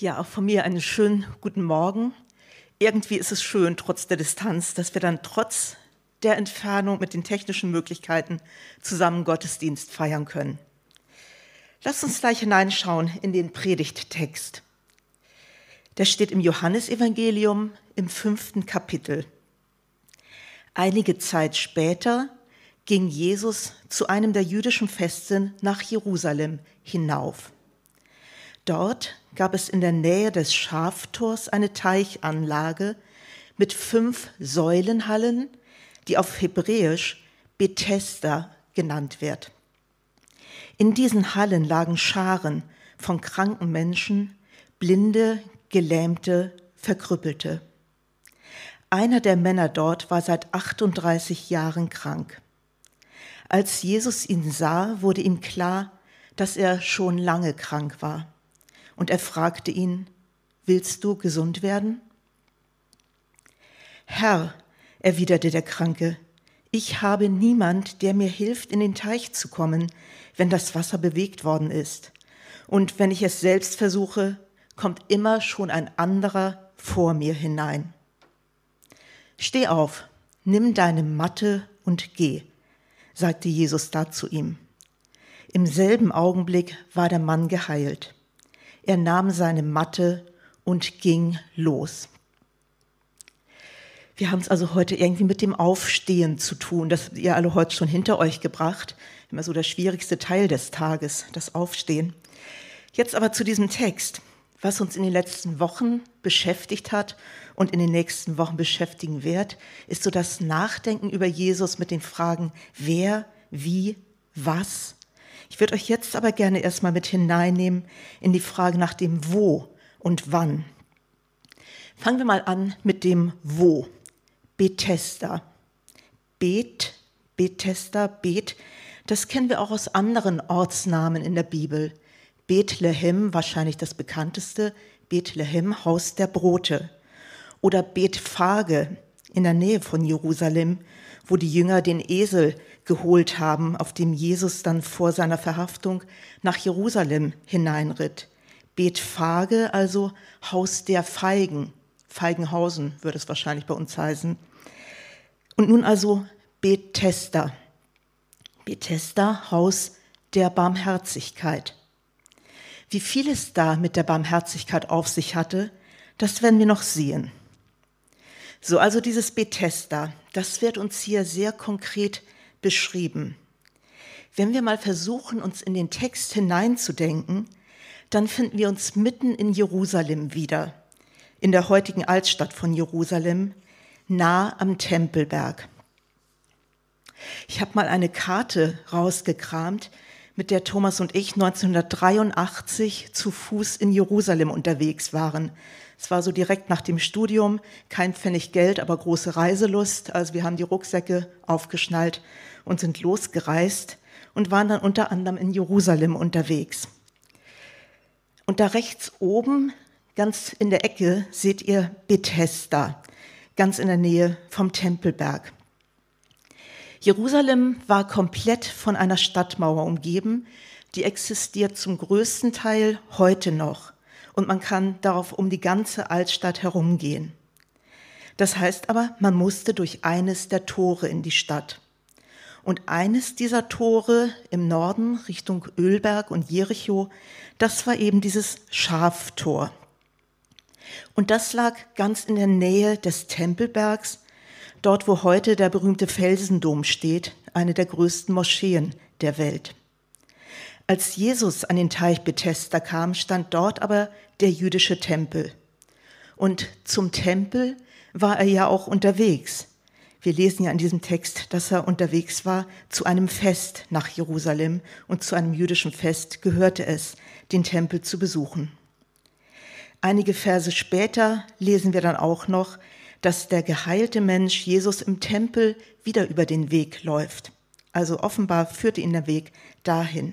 Ja, auch von mir einen schönen guten Morgen. Irgendwie ist es schön, trotz der Distanz, dass wir dann trotz der Entfernung mit den technischen Möglichkeiten zusammen Gottesdienst feiern können. Lasst uns gleich hineinschauen in den Predigttext. Der steht im Johannesevangelium im fünften Kapitel. Einige Zeit später ging Jesus zu einem der jüdischen Festen nach Jerusalem hinauf. Dort gab es in der Nähe des Schaftors eine Teichanlage mit fünf Säulenhallen, die auf Hebräisch Bethesda genannt wird. In diesen Hallen lagen Scharen von kranken Menschen, Blinde, Gelähmte, Verkrüppelte. Einer der Männer dort war seit 38 Jahren krank. Als Jesus ihn sah, wurde ihm klar, dass er schon lange krank war und er fragte ihn, willst du gesund werden? Herr, erwiderte der Kranke, ich habe niemand, der mir hilft, in den Teich zu kommen, wenn das Wasser bewegt worden ist. Und wenn ich es selbst versuche, kommt immer schon ein anderer vor mir hinein. Steh auf, nimm deine Matte und geh, sagte Jesus da zu ihm. Im selben Augenblick war der Mann geheilt. Er nahm seine Matte und ging los. Wir haben es also heute irgendwie mit dem Aufstehen zu tun. Das habt ihr alle heute schon hinter euch gebracht. Immer so der schwierigste Teil des Tages, das Aufstehen. Jetzt aber zu diesem Text, was uns in den letzten Wochen beschäftigt hat und in den nächsten Wochen beschäftigen wird, ist so das Nachdenken über Jesus mit den Fragen, wer, wie, was ich würde euch jetzt aber gerne erstmal mit hineinnehmen in die Frage nach dem Wo und Wann. Fangen wir mal an mit dem Wo. Bethesda. Bet, Bethesda, Bet, das kennen wir auch aus anderen Ortsnamen in der Bibel. Bethlehem, wahrscheinlich das bekannteste, Bethlehem, Haus der Brote. Oder Bethphage in der Nähe von Jerusalem, wo die Jünger den Esel geholt haben, auf dem Jesus dann vor seiner Verhaftung nach Jerusalem hineinritt. Bethphage, also Haus der Feigen. Feigenhausen würde es wahrscheinlich bei uns heißen. Und nun also Bethesda. Bethesda, Haus der Barmherzigkeit. Wie viel es da mit der Barmherzigkeit auf sich hatte, das werden wir noch sehen. So, also dieses Bethesda, das wird uns hier sehr konkret beschrieben. Wenn wir mal versuchen, uns in den Text hineinzudenken, dann finden wir uns mitten in Jerusalem wieder, in der heutigen Altstadt von Jerusalem, nah am Tempelberg. Ich habe mal eine Karte rausgekramt, mit der Thomas und ich 1983 zu Fuß in Jerusalem unterwegs waren. Es war so direkt nach dem Studium, kein Pfennig Geld, aber große Reiselust. Also wir haben die Rucksäcke aufgeschnallt und sind losgereist und waren dann unter anderem in Jerusalem unterwegs. Und da rechts oben, ganz in der Ecke, seht ihr Bethesda, ganz in der Nähe vom Tempelberg. Jerusalem war komplett von einer Stadtmauer umgeben, die existiert zum größten Teil heute noch und man kann darauf um die ganze Altstadt herumgehen. Das heißt aber, man musste durch eines der Tore in die Stadt. Und eines dieser Tore im Norden Richtung Ölberg und Jericho, das war eben dieses Schaftor. Und das lag ganz in der Nähe des Tempelbergs, dort wo heute der berühmte Felsendom steht, eine der größten Moscheen der Welt. Als Jesus an den Teich Bethesda kam, stand dort aber der jüdische Tempel. Und zum Tempel war er ja auch unterwegs. Wir lesen ja in diesem Text, dass er unterwegs war zu einem Fest nach Jerusalem und zu einem jüdischen Fest gehörte es, den Tempel zu besuchen. Einige Verse später lesen wir dann auch noch, dass der geheilte Mensch Jesus im Tempel wieder über den Weg läuft. Also offenbar führte ihn der Weg dahin.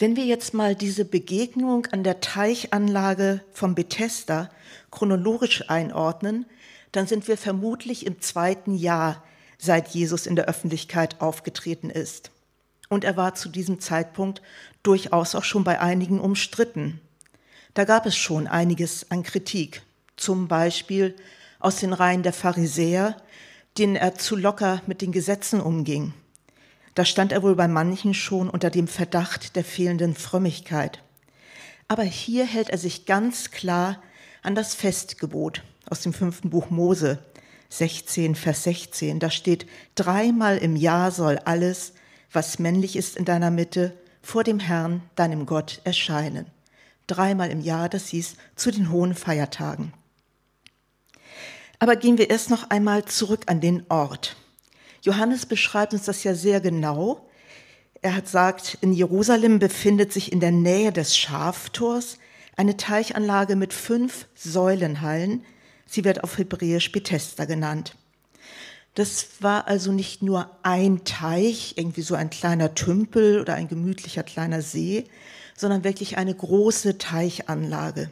Wenn wir jetzt mal diese Begegnung an der Teichanlage vom Bethesda chronologisch einordnen, dann sind wir vermutlich im zweiten Jahr, seit Jesus in der Öffentlichkeit aufgetreten ist. Und er war zu diesem Zeitpunkt durchaus auch schon bei einigen umstritten. Da gab es schon einiges an Kritik, zum Beispiel aus den Reihen der Pharisäer, denen er zu locker mit den Gesetzen umging. Da stand er wohl bei manchen schon unter dem Verdacht der fehlenden Frömmigkeit. Aber hier hält er sich ganz klar an das Festgebot aus dem fünften Buch Mose, 16, Vers 16. Da steht, dreimal im Jahr soll alles, was männlich ist in deiner Mitte, vor dem Herrn, deinem Gott, erscheinen. Dreimal im Jahr, das hieß zu den hohen Feiertagen. Aber gehen wir erst noch einmal zurück an den Ort. Johannes beschreibt uns das ja sehr genau. Er hat sagt, in Jerusalem befindet sich in der Nähe des Schaftors eine Teichanlage mit fünf Säulenhallen. Sie wird auf Hebräisch Bethesda genannt. Das war also nicht nur ein Teich, irgendwie so ein kleiner Tümpel oder ein gemütlicher kleiner See, sondern wirklich eine große Teichanlage.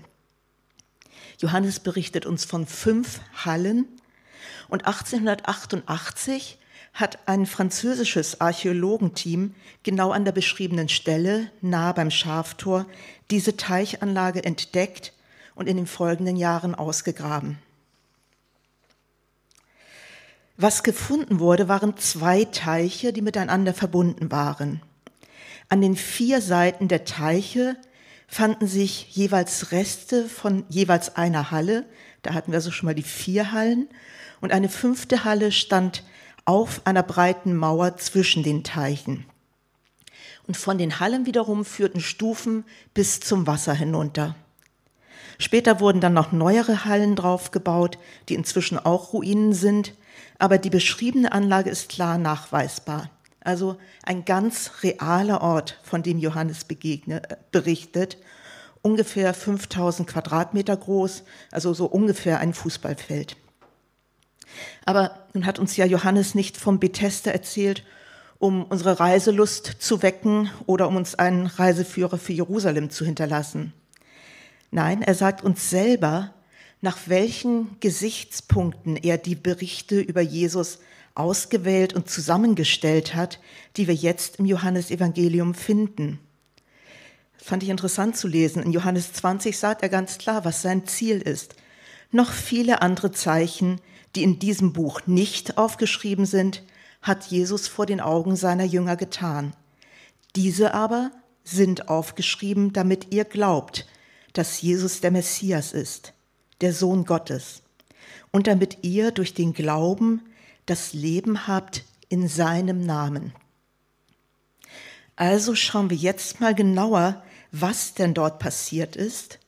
Johannes berichtet uns von fünf Hallen und 1888 hat ein französisches Archäologenteam genau an der beschriebenen Stelle, nahe beim Schaftor, diese Teichanlage entdeckt und in den folgenden Jahren ausgegraben. Was gefunden wurde, waren zwei Teiche, die miteinander verbunden waren. An den vier Seiten der Teiche fanden sich jeweils Reste von jeweils einer Halle. Da hatten wir also schon mal die vier Hallen. Und eine fünfte Halle stand auf einer breiten Mauer zwischen den Teichen. Und von den Hallen wiederum führten Stufen bis zum Wasser hinunter. Später wurden dann noch neuere Hallen draufgebaut, die inzwischen auch Ruinen sind, aber die beschriebene Anlage ist klar nachweisbar. Also ein ganz realer Ort, von dem Johannes begegne, äh, berichtet, ungefähr 5000 Quadratmeter groß, also so ungefähr ein Fußballfeld. Aber nun hat uns ja Johannes nicht vom Bethesda erzählt, um unsere Reiselust zu wecken oder um uns einen Reiseführer für Jerusalem zu hinterlassen. Nein, er sagt uns selber, nach welchen Gesichtspunkten er die Berichte über Jesus ausgewählt und zusammengestellt hat, die wir jetzt im Johannesevangelium finden. Fand ich interessant zu lesen. In Johannes 20 sagt er ganz klar, was sein Ziel ist. Noch viele andere Zeichen, die in diesem Buch nicht aufgeschrieben sind, hat Jesus vor den Augen seiner Jünger getan. Diese aber sind aufgeschrieben, damit ihr glaubt, dass Jesus der Messias ist, der Sohn Gottes, und damit ihr durch den Glauben das Leben habt in seinem Namen. Also schauen wir jetzt mal genauer, was denn dort passiert ist,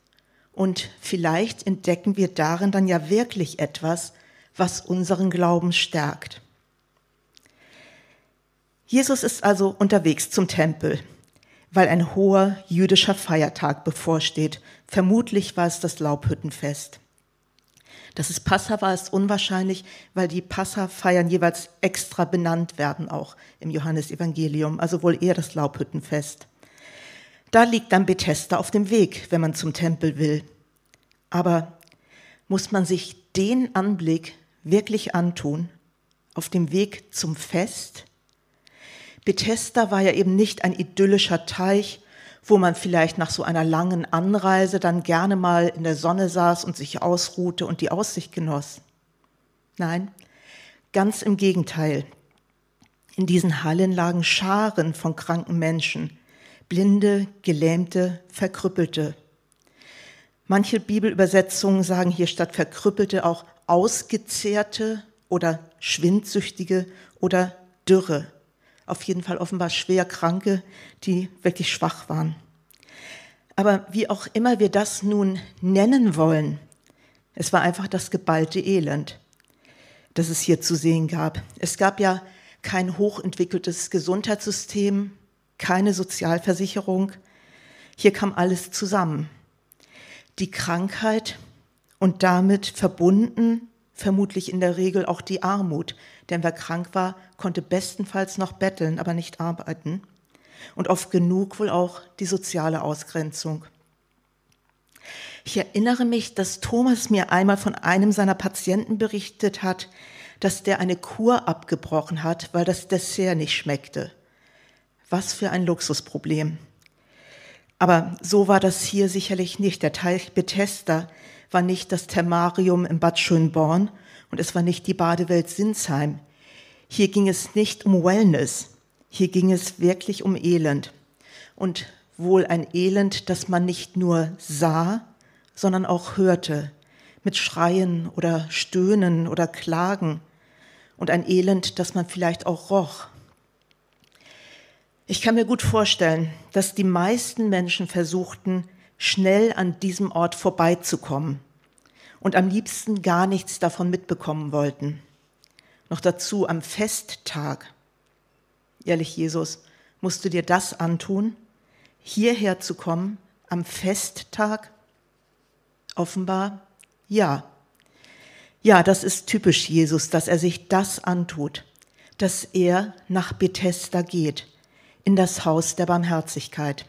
und vielleicht entdecken wir darin dann ja wirklich etwas, was unseren Glauben stärkt. Jesus ist also unterwegs zum Tempel, weil ein hoher jüdischer Feiertag bevorsteht. Vermutlich war es das Laubhüttenfest. Dass es Passa war, ist unwahrscheinlich, weil die Passa-Feiern jeweils extra benannt werden, auch im Johannesevangelium, also wohl eher das Laubhüttenfest. Da liegt dann Bethesda auf dem Weg, wenn man zum Tempel will. Aber muss man sich den Anblick wirklich antun auf dem Weg zum Fest? Bethesda war ja eben nicht ein idyllischer Teich, wo man vielleicht nach so einer langen Anreise dann gerne mal in der Sonne saß und sich ausruhte und die Aussicht genoss. Nein, ganz im Gegenteil. In diesen Hallen lagen Scharen von kranken Menschen, Blinde, Gelähmte, Verkrüppelte. Manche Bibelübersetzungen sagen hier statt Verkrüppelte auch Ausgezehrte oder Schwindsüchtige oder Dürre auf jeden Fall offenbar schwer Kranke, die wirklich schwach waren. Aber wie auch immer wir das nun nennen wollen, es war einfach das geballte Elend, das es hier zu sehen gab. Es gab ja kein hochentwickeltes Gesundheitssystem, keine Sozialversicherung. Hier kam alles zusammen. Die Krankheit und damit verbunden vermutlich in der Regel auch die Armut, denn wer krank war, konnte bestenfalls noch betteln, aber nicht arbeiten. Und oft genug wohl auch die soziale Ausgrenzung. Ich erinnere mich, dass Thomas mir einmal von einem seiner Patienten berichtet hat, dass der eine Kur abgebrochen hat, weil das Dessert nicht schmeckte. Was für ein Luxusproblem. Aber so war das hier sicherlich nicht. Der Teich Bethesda war nicht das Thermarium im Bad Schönborn und es war nicht die Badewelt Sinsheim. Hier ging es nicht um Wellness, hier ging es wirklich um Elend. Und wohl ein Elend, das man nicht nur sah, sondern auch hörte, mit Schreien oder Stöhnen oder Klagen und ein Elend, das man vielleicht auch roch. Ich kann mir gut vorstellen, dass die meisten Menschen versuchten, schnell an diesem Ort vorbeizukommen und am liebsten gar nichts davon mitbekommen wollten. Noch dazu am Festtag. Ehrlich, Jesus, musst du dir das antun, hierher zu kommen am Festtag? Offenbar ja. Ja, das ist typisch Jesus, dass er sich das antut, dass er nach Bethesda geht, in das Haus der Barmherzigkeit.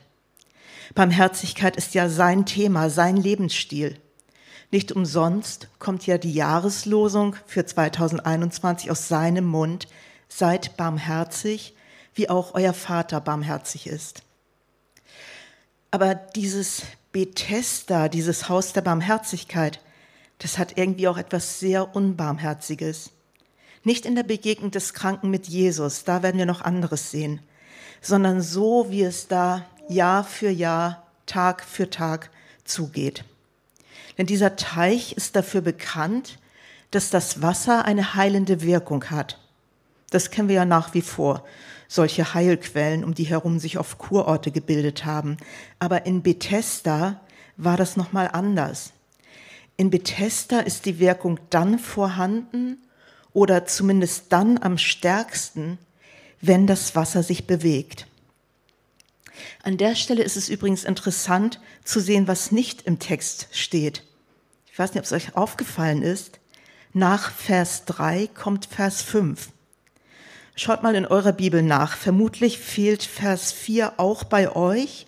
Barmherzigkeit ist ja sein Thema, sein Lebensstil. Nicht umsonst kommt ja die Jahreslosung für 2021 aus seinem Mund, seid barmherzig, wie auch euer Vater barmherzig ist. Aber dieses Bethesda, dieses Haus der Barmherzigkeit, das hat irgendwie auch etwas sehr Unbarmherziges. Nicht in der Begegnung des Kranken mit Jesus, da werden wir noch anderes sehen, sondern so, wie es da Jahr für Jahr, Tag für Tag zugeht. Denn dieser Teich ist dafür bekannt, dass das Wasser eine heilende Wirkung hat. Das kennen wir ja nach wie vor, solche Heilquellen, um die herum sich oft Kurorte gebildet haben. Aber in Bethesda war das nochmal anders. In Bethesda ist die Wirkung dann vorhanden oder zumindest dann am stärksten, wenn das Wasser sich bewegt. An der Stelle ist es übrigens interessant zu sehen, was nicht im Text steht. Ich weiß nicht, ob es euch aufgefallen ist. Nach Vers 3 kommt Vers 5. Schaut mal in eurer Bibel nach. Vermutlich fehlt Vers 4 auch bei euch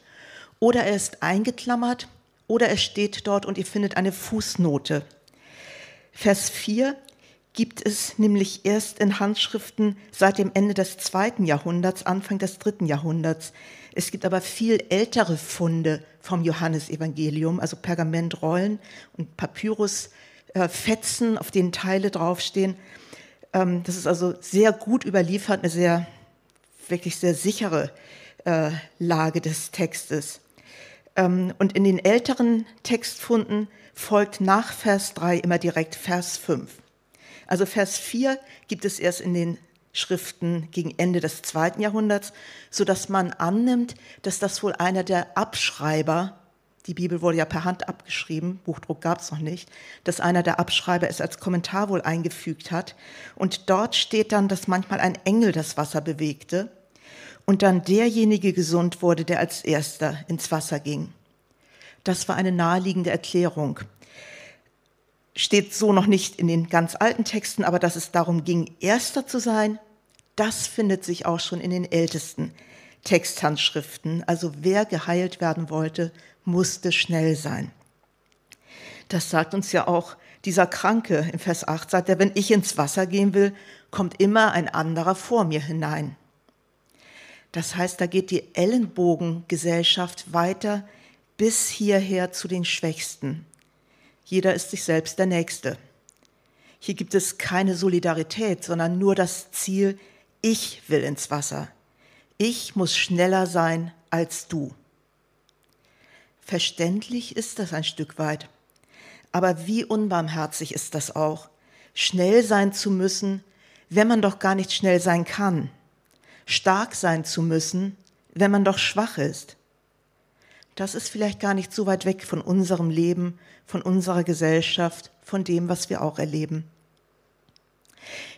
oder er ist eingeklammert oder er steht dort und ihr findet eine Fußnote. Vers 4 gibt es nämlich erst in Handschriften seit dem Ende des zweiten Jahrhunderts, Anfang des dritten Jahrhunderts. Es gibt aber viel ältere Funde vom Johannesevangelium, also Pergamentrollen und Papyrusfetzen, auf denen Teile draufstehen. Ähm, das ist also sehr gut überliefert, eine sehr, wirklich sehr sichere äh, Lage des Textes. Ähm, und in den älteren Textfunden folgt nach Vers 3 immer direkt Vers 5. Also Vers 4 gibt es erst in den Schriften gegen Ende des zweiten Jahrhunderts, so dass man annimmt, dass das wohl einer der Abschreiber, die Bibel wurde ja per Hand abgeschrieben, Buchdruck gab es noch nicht, dass einer der Abschreiber es als Kommentar wohl eingefügt hat. Und dort steht dann, dass manchmal ein Engel das Wasser bewegte und dann derjenige gesund wurde, der als erster ins Wasser ging. Das war eine naheliegende Erklärung steht so noch nicht in den ganz alten Texten, aber dass es darum ging, Erster zu sein, das findet sich auch schon in den ältesten Texthandschriften. Also wer geheilt werden wollte, musste schnell sein. Das sagt uns ja auch dieser Kranke im Vers 8, sagt er, wenn ich ins Wasser gehen will, kommt immer ein anderer vor mir hinein. Das heißt, da geht die Ellenbogengesellschaft weiter bis hierher zu den Schwächsten. Jeder ist sich selbst der Nächste. Hier gibt es keine Solidarität, sondern nur das Ziel, ich will ins Wasser. Ich muss schneller sein als du. Verständlich ist das ein Stück weit. Aber wie unbarmherzig ist das auch, schnell sein zu müssen, wenn man doch gar nicht schnell sein kann. Stark sein zu müssen, wenn man doch schwach ist das ist vielleicht gar nicht so weit weg von unserem Leben, von unserer Gesellschaft, von dem, was wir auch erleben.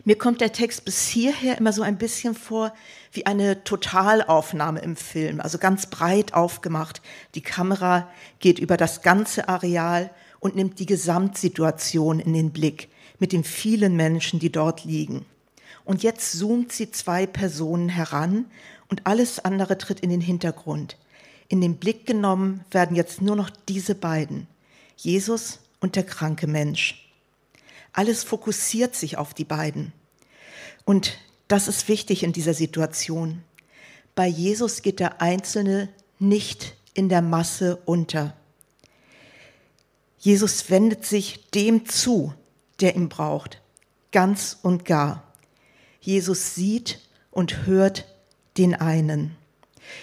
Mir kommt der Text bis hierher immer so ein bisschen vor wie eine Totalaufnahme im Film, also ganz breit aufgemacht. Die Kamera geht über das ganze Areal und nimmt die Gesamtsituation in den Blick mit den vielen Menschen, die dort liegen. Und jetzt zoomt sie zwei Personen heran und alles andere tritt in den Hintergrund. In den Blick genommen werden jetzt nur noch diese beiden, Jesus und der kranke Mensch. Alles fokussiert sich auf die beiden. Und das ist wichtig in dieser Situation. Bei Jesus geht der Einzelne nicht in der Masse unter. Jesus wendet sich dem zu, der ihn braucht, ganz und gar. Jesus sieht und hört den einen.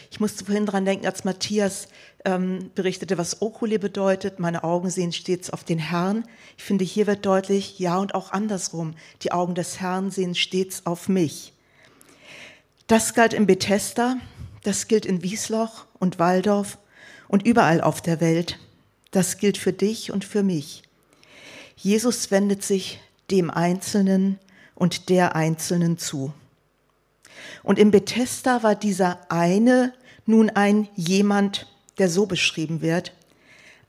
Ich musste vorhin dran denken, als Matthias ähm, berichtete, was Okule bedeutet. Meine Augen sehen stets auf den Herrn. Ich finde, hier wird deutlich, ja und auch andersrum. Die Augen des Herrn sehen stets auf mich. Das galt in Bethesda, das gilt in Wiesloch und Waldorf und überall auf der Welt. Das gilt für dich und für mich. Jesus wendet sich dem Einzelnen und der Einzelnen zu. Und in Bethesda war dieser eine nun ein jemand, der so beschrieben wird.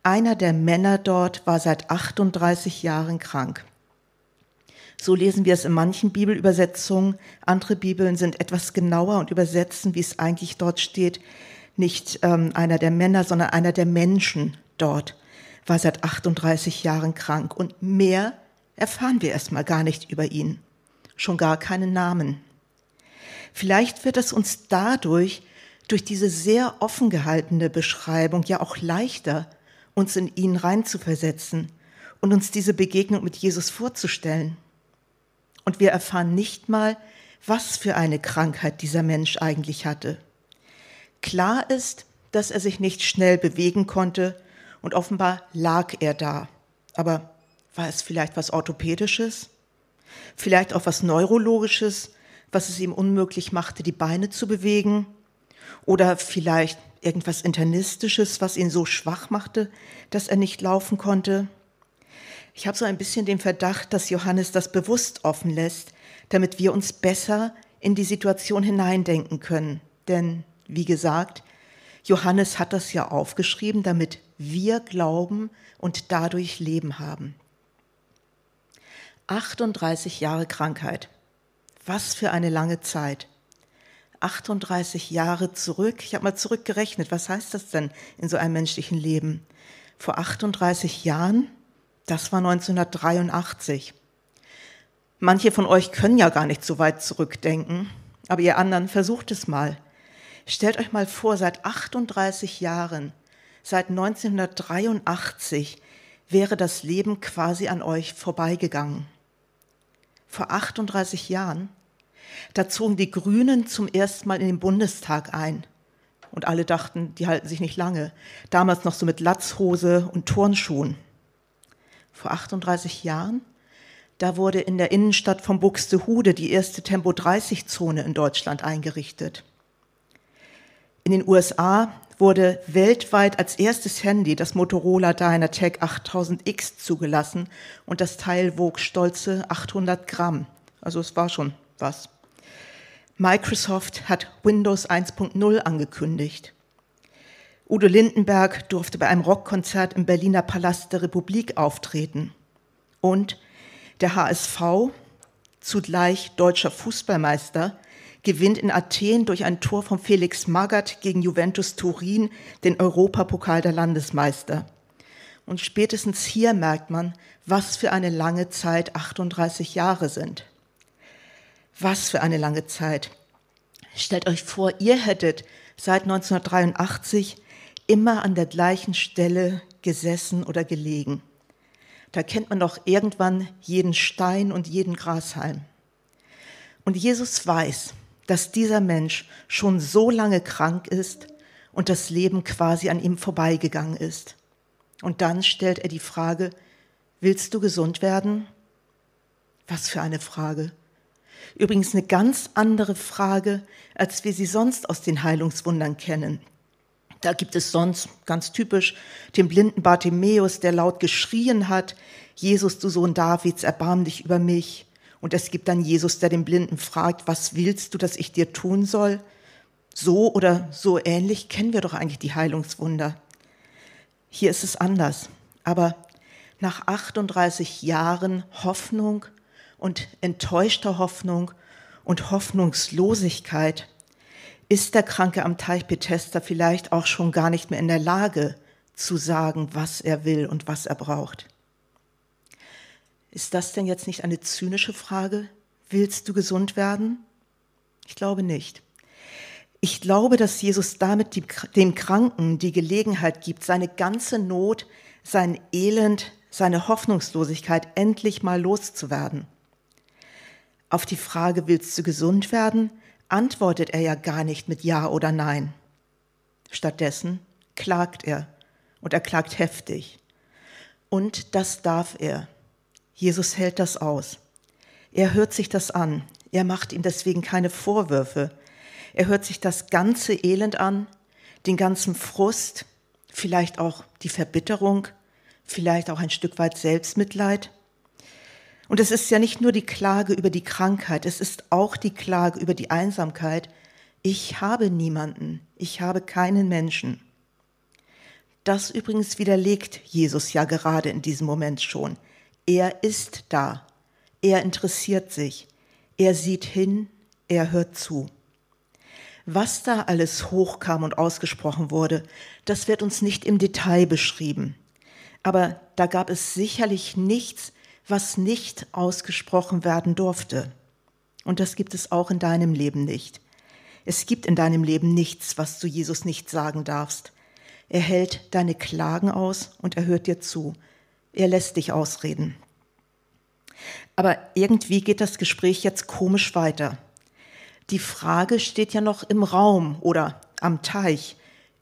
Einer der Männer dort war seit 38 Jahren krank. So lesen wir es in manchen Bibelübersetzungen. Andere Bibeln sind etwas genauer und übersetzen, wie es eigentlich dort steht, nicht ähm, einer der Männer, sondern einer der Menschen dort war seit 38 Jahren krank und mehr erfahren wir erstmal gar nicht über ihn, schon gar keinen Namen. Vielleicht wird es uns dadurch, durch diese sehr offen gehaltene Beschreibung, ja auch leichter, uns in ihn reinzuversetzen und uns diese Begegnung mit Jesus vorzustellen. Und wir erfahren nicht mal, was für eine Krankheit dieser Mensch eigentlich hatte. Klar ist, dass er sich nicht schnell bewegen konnte und offenbar lag er da. Aber war es vielleicht was Orthopädisches? Vielleicht auch was Neurologisches, was es ihm unmöglich machte, die Beine zu bewegen? Oder vielleicht irgendwas Internistisches, was ihn so schwach machte, dass er nicht laufen konnte? Ich habe so ein bisschen den Verdacht, dass Johannes das bewusst offen lässt, damit wir uns besser in die Situation hineindenken können. Denn, wie gesagt, Johannes hat das ja aufgeschrieben, damit wir glauben und dadurch Leben haben. 38 Jahre Krankheit. Was für eine lange Zeit. 38 Jahre zurück. Ich habe mal zurückgerechnet. Was heißt das denn in so einem menschlichen Leben? Vor 38 Jahren, das war 1983. Manche von euch können ja gar nicht so weit zurückdenken, aber ihr anderen versucht es mal. Stellt euch mal vor, seit 38 Jahren, seit 1983 wäre das Leben quasi an euch vorbeigegangen. Vor 38 Jahren, da zogen die Grünen zum ersten Mal in den Bundestag ein. Und alle dachten, die halten sich nicht lange. Damals noch so mit Latzhose und Turnschuhen. Vor 38 Jahren, da wurde in der Innenstadt von Buxtehude die erste Tempo-30-Zone in Deutschland eingerichtet. In den USA wurde weltweit als erstes Handy das Motorola Dynatec 8000X zugelassen und das Teil wog stolze 800 Gramm. Also es war schon was. Microsoft hat Windows 1.0 angekündigt. Udo Lindenberg durfte bei einem Rockkonzert im Berliner Palast der Republik auftreten. Und der HSV, zugleich deutscher Fußballmeister, gewinnt in Athen durch ein Tor von Felix Magath gegen Juventus Turin den Europapokal der Landesmeister. Und spätestens hier merkt man, was für eine lange Zeit 38 Jahre sind. Was für eine lange Zeit. Stellt euch vor, ihr hättet seit 1983 immer an der gleichen Stelle gesessen oder gelegen. Da kennt man doch irgendwann jeden Stein und jeden Grashalm. Und Jesus weiß, dass dieser Mensch schon so lange krank ist und das Leben quasi an ihm vorbeigegangen ist. Und dann stellt er die Frage, willst du gesund werden? Was für eine Frage. Übrigens eine ganz andere Frage, als wir sie sonst aus den Heilungswundern kennen. Da gibt es sonst ganz typisch den blinden Bartimäus, der laut geschrien hat, Jesus, du Sohn Davids, erbarm dich über mich. Und es gibt dann Jesus, der den Blinden fragt, was willst du, dass ich dir tun soll? So oder so ähnlich kennen wir doch eigentlich die Heilungswunder. Hier ist es anders. Aber nach 38 Jahren Hoffnung und enttäuschter Hoffnung und Hoffnungslosigkeit ist der Kranke am Teich Bethesda vielleicht auch schon gar nicht mehr in der Lage zu sagen, was er will und was er braucht. Ist das denn jetzt nicht eine zynische Frage? Willst du gesund werden? Ich glaube nicht. Ich glaube, dass Jesus damit die, dem Kranken die Gelegenheit gibt, seine ganze Not, sein Elend, seine Hoffnungslosigkeit endlich mal loszuwerden. Auf die Frage, willst du gesund werden, antwortet er ja gar nicht mit Ja oder Nein. Stattdessen klagt er und er klagt heftig. Und das darf er. Jesus hält das aus. Er hört sich das an. Er macht ihm deswegen keine Vorwürfe. Er hört sich das ganze Elend an, den ganzen Frust, vielleicht auch die Verbitterung, vielleicht auch ein Stück weit Selbstmitleid. Und es ist ja nicht nur die Klage über die Krankheit, es ist auch die Klage über die Einsamkeit. Ich habe niemanden, ich habe keinen Menschen. Das übrigens widerlegt Jesus ja gerade in diesem Moment schon. Er ist da, er interessiert sich, er sieht hin, er hört zu. Was da alles hochkam und ausgesprochen wurde, das wird uns nicht im Detail beschrieben. Aber da gab es sicherlich nichts, was nicht ausgesprochen werden durfte. Und das gibt es auch in deinem Leben nicht. Es gibt in deinem Leben nichts, was du Jesus nicht sagen darfst. Er hält deine Klagen aus und er hört dir zu. Er lässt dich ausreden. Aber irgendwie geht das Gespräch jetzt komisch weiter. Die Frage steht ja noch im Raum oder am Teich.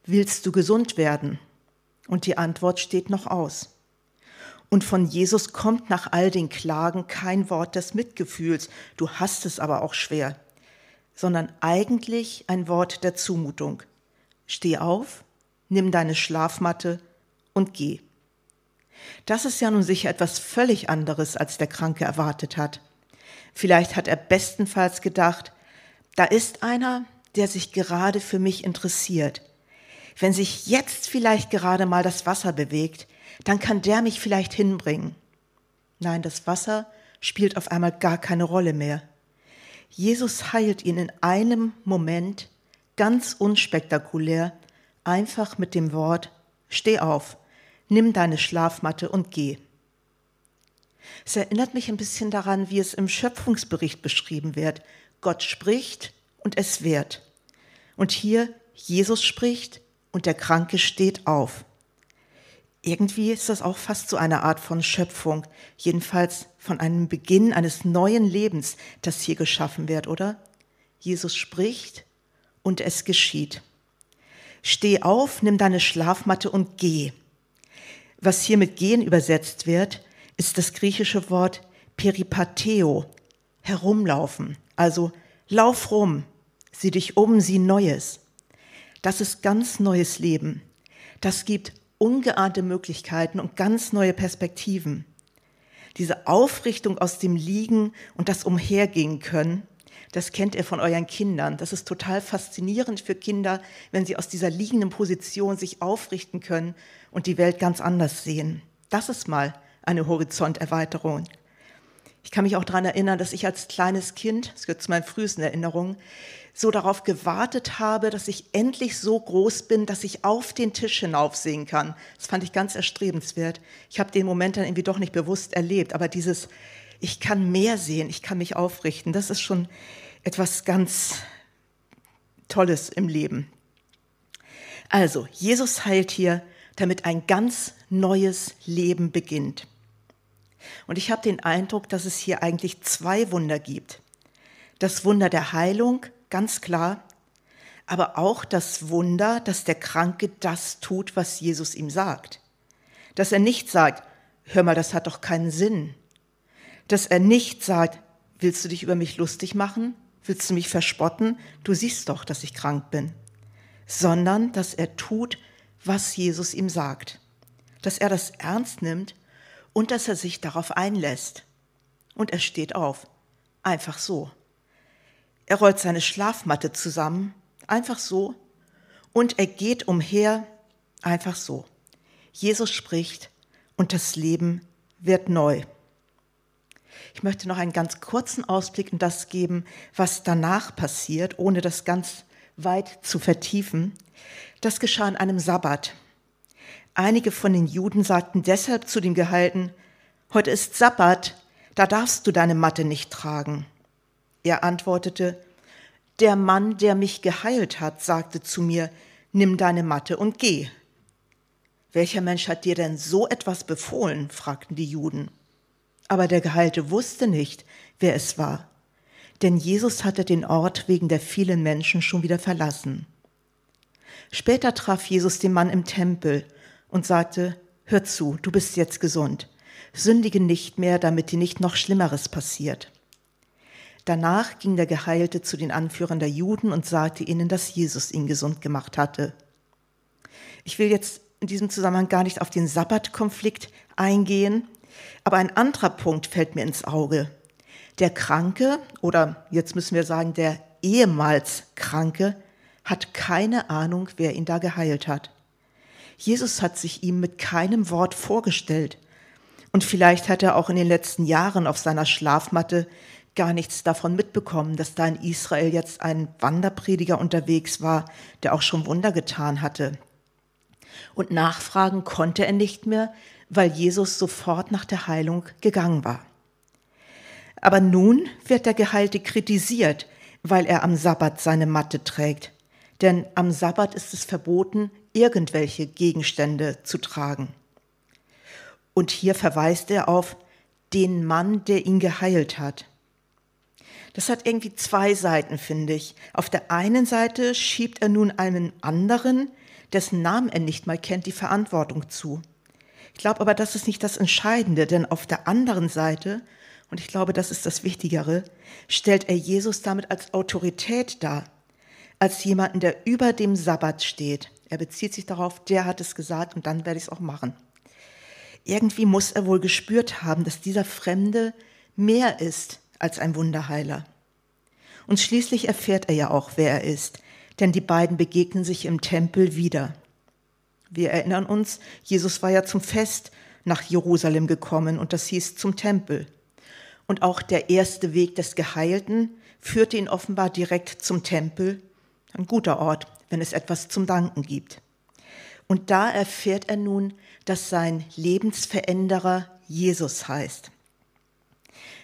Willst du gesund werden? Und die Antwort steht noch aus. Und von Jesus kommt nach all den Klagen kein Wort des Mitgefühls, du hast es aber auch schwer, sondern eigentlich ein Wort der Zumutung. Steh auf, nimm deine Schlafmatte und geh. Das ist ja nun sicher etwas völlig anderes, als der Kranke erwartet hat. Vielleicht hat er bestenfalls gedacht, da ist einer, der sich gerade für mich interessiert. Wenn sich jetzt vielleicht gerade mal das Wasser bewegt, dann kann der mich vielleicht hinbringen. Nein, das Wasser spielt auf einmal gar keine Rolle mehr. Jesus heilt ihn in einem Moment ganz unspektakulär, einfach mit dem Wort, steh auf, nimm deine Schlafmatte und geh. Es erinnert mich ein bisschen daran, wie es im Schöpfungsbericht beschrieben wird. Gott spricht und es wird. Und hier Jesus spricht und der Kranke steht auf. Irgendwie ist das auch fast so eine Art von Schöpfung, jedenfalls von einem Beginn eines neuen Lebens, das hier geschaffen wird, oder? Jesus spricht und es geschieht. Steh auf, nimm deine Schlafmatte und geh. Was hier mit gehen übersetzt wird, ist das griechische Wort peripateo, herumlaufen, also lauf rum, sieh dich um, sieh Neues. Das ist ganz neues Leben. Das gibt ungeahnte Möglichkeiten und ganz neue Perspektiven. Diese Aufrichtung aus dem Liegen und das Umhergehen können, das kennt ihr von euren Kindern. Das ist total faszinierend für Kinder, wenn sie aus dieser liegenden Position sich aufrichten können und die Welt ganz anders sehen. Das ist mal eine Horizonterweiterung. Ich kann mich auch daran erinnern, dass ich als kleines Kind, das gehört zu meinen frühesten Erinnerungen, so darauf gewartet habe, dass ich endlich so groß bin, dass ich auf den Tisch hinaufsehen kann. Das fand ich ganz erstrebenswert. Ich habe den Moment dann irgendwie doch nicht bewusst erlebt, aber dieses, ich kann mehr sehen, ich kann mich aufrichten, das ist schon etwas ganz Tolles im Leben. Also, Jesus heilt hier, damit ein ganz neues Leben beginnt. Und ich habe den Eindruck, dass es hier eigentlich zwei Wunder gibt. Das Wunder der Heilung, ganz klar, aber auch das Wunder, dass der Kranke das tut, was Jesus ihm sagt. Dass er nicht sagt, hör mal, das hat doch keinen Sinn. Dass er nicht sagt, willst du dich über mich lustig machen? Willst du mich verspotten? Du siehst doch, dass ich krank bin. Sondern, dass er tut, was Jesus ihm sagt. Dass er das ernst nimmt und dass er sich darauf einlässt. Und er steht auf. Einfach so. Er rollt seine Schlafmatte zusammen. Einfach so. Und er geht umher. Einfach so. Jesus spricht und das Leben wird neu. Ich möchte noch einen ganz kurzen Ausblick in das geben, was danach passiert, ohne das ganz weit zu vertiefen. Das geschah an einem Sabbat. Einige von den Juden sagten deshalb zu dem Gehalten, heute ist Sabbat, da darfst du deine Matte nicht tragen. Er antwortete, der Mann, der mich geheilt hat, sagte zu mir, nimm deine Matte und geh. Welcher Mensch hat dir denn so etwas befohlen? fragten die Juden. Aber der Geheilte wusste nicht, wer es war, denn Jesus hatte den Ort wegen der vielen Menschen schon wieder verlassen. Später traf Jesus den Mann im Tempel und sagte, Hör zu, du bist jetzt gesund. Sündige nicht mehr, damit dir nicht noch Schlimmeres passiert. Danach ging der Geheilte zu den Anführern der Juden und sagte ihnen, dass Jesus ihn gesund gemacht hatte. Ich will jetzt in diesem Zusammenhang gar nicht auf den Sabbatkonflikt eingehen, aber ein anderer Punkt fällt mir ins Auge. Der Kranke, oder jetzt müssen wir sagen, der ehemals Kranke, hat keine Ahnung, wer ihn da geheilt hat. Jesus hat sich ihm mit keinem Wort vorgestellt. Und vielleicht hat er auch in den letzten Jahren auf seiner Schlafmatte gar nichts davon mitbekommen, dass da in Israel jetzt ein Wanderprediger unterwegs war, der auch schon Wunder getan hatte. Und nachfragen konnte er nicht mehr, weil Jesus sofort nach der Heilung gegangen war. Aber nun wird der Geheilte kritisiert, weil er am Sabbat seine Matte trägt. Denn am Sabbat ist es verboten, irgendwelche Gegenstände zu tragen. Und hier verweist er auf den Mann, der ihn geheilt hat. Das hat irgendwie zwei Seiten, finde ich. Auf der einen Seite schiebt er nun einem anderen, dessen Namen er nicht mal kennt, die Verantwortung zu. Ich glaube aber, das ist nicht das Entscheidende, denn auf der anderen Seite, und ich glaube, das ist das Wichtigere, stellt er Jesus damit als Autorität dar, als jemanden, der über dem Sabbat steht. Er bezieht sich darauf, der hat es gesagt und dann werde ich es auch machen. Irgendwie muss er wohl gespürt haben, dass dieser Fremde mehr ist als ein Wunderheiler. Und schließlich erfährt er ja auch, wer er ist, denn die beiden begegnen sich im Tempel wieder. Wir erinnern uns, Jesus war ja zum Fest nach Jerusalem gekommen und das hieß zum Tempel. Und auch der erste Weg des Geheilten führte ihn offenbar direkt zum Tempel, ein guter Ort, wenn es etwas zum Danken gibt. Und da erfährt er nun, dass sein Lebensveränderer Jesus heißt.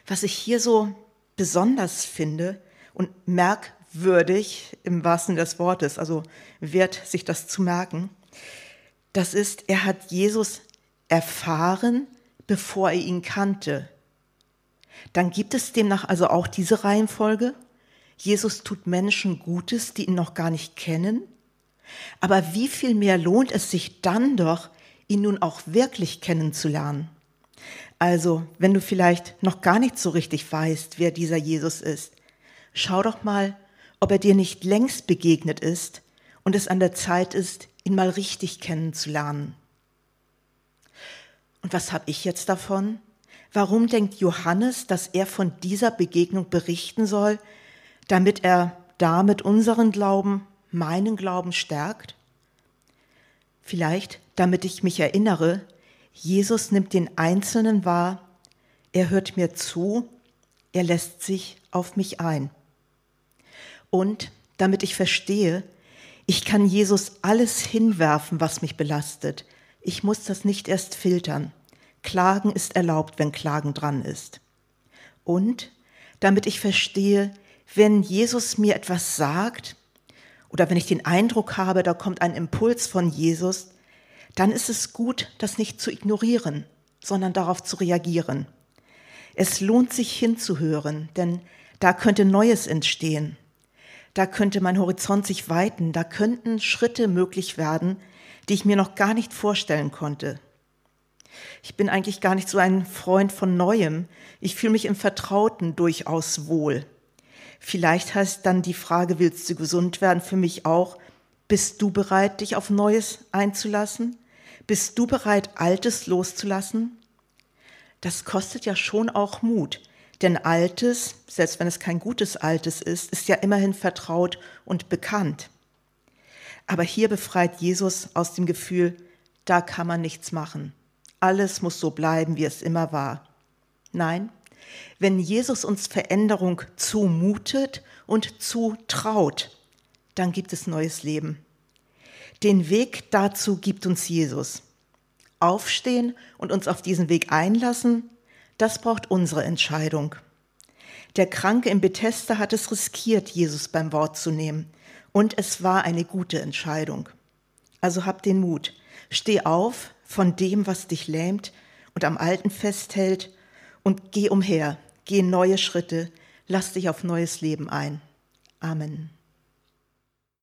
Was ich hier so besonders finde und merkwürdig im wahrsten des Wortes, also wert sich das zu merken, das ist, er hat Jesus erfahren, bevor er ihn kannte. Dann gibt es demnach also auch diese Reihenfolge. Jesus tut Menschen Gutes, die ihn noch gar nicht kennen. Aber wie viel mehr lohnt es sich dann doch, ihn nun auch wirklich kennenzulernen? Also, wenn du vielleicht noch gar nicht so richtig weißt, wer dieser Jesus ist, schau doch mal, ob er dir nicht längst begegnet ist und es an der Zeit ist, ihn mal richtig kennenzulernen. Und was habe ich jetzt davon? Warum denkt Johannes, dass er von dieser Begegnung berichten soll, damit er damit unseren Glauben, meinen Glauben stärkt? Vielleicht, damit ich mich erinnere, Jesus nimmt den Einzelnen wahr, er hört mir zu, er lässt sich auf mich ein. Und damit ich verstehe, ich kann Jesus alles hinwerfen, was mich belastet. Ich muss das nicht erst filtern. Klagen ist erlaubt, wenn Klagen dran ist. Und damit ich verstehe, wenn Jesus mir etwas sagt oder wenn ich den Eindruck habe, da kommt ein Impuls von Jesus, dann ist es gut, das nicht zu ignorieren, sondern darauf zu reagieren. Es lohnt sich hinzuhören, denn da könnte Neues entstehen. Da könnte mein Horizont sich weiten, da könnten Schritte möglich werden, die ich mir noch gar nicht vorstellen konnte. Ich bin eigentlich gar nicht so ein Freund von Neuem. Ich fühle mich im Vertrauten durchaus wohl. Vielleicht heißt dann die Frage, willst du gesund werden, für mich auch, bist du bereit, dich auf Neues einzulassen? Bist du bereit, Altes loszulassen? Das kostet ja schon auch Mut, denn Altes, selbst wenn es kein gutes Altes ist, ist ja immerhin vertraut und bekannt. Aber hier befreit Jesus aus dem Gefühl, da kann man nichts machen. Alles muss so bleiben, wie es immer war. Nein, wenn Jesus uns Veränderung zumutet und zutraut, dann gibt es neues Leben. Den Weg dazu gibt uns Jesus. Aufstehen und uns auf diesen Weg einlassen, das braucht unsere Entscheidung. Der Kranke im Bethesda hat es riskiert, Jesus beim Wort zu nehmen. Und es war eine gute Entscheidung. Also hab den Mut. Steh auf von dem, was dich lähmt und am Alten festhält und geh umher. Geh neue Schritte. Lass dich auf neues Leben ein. Amen.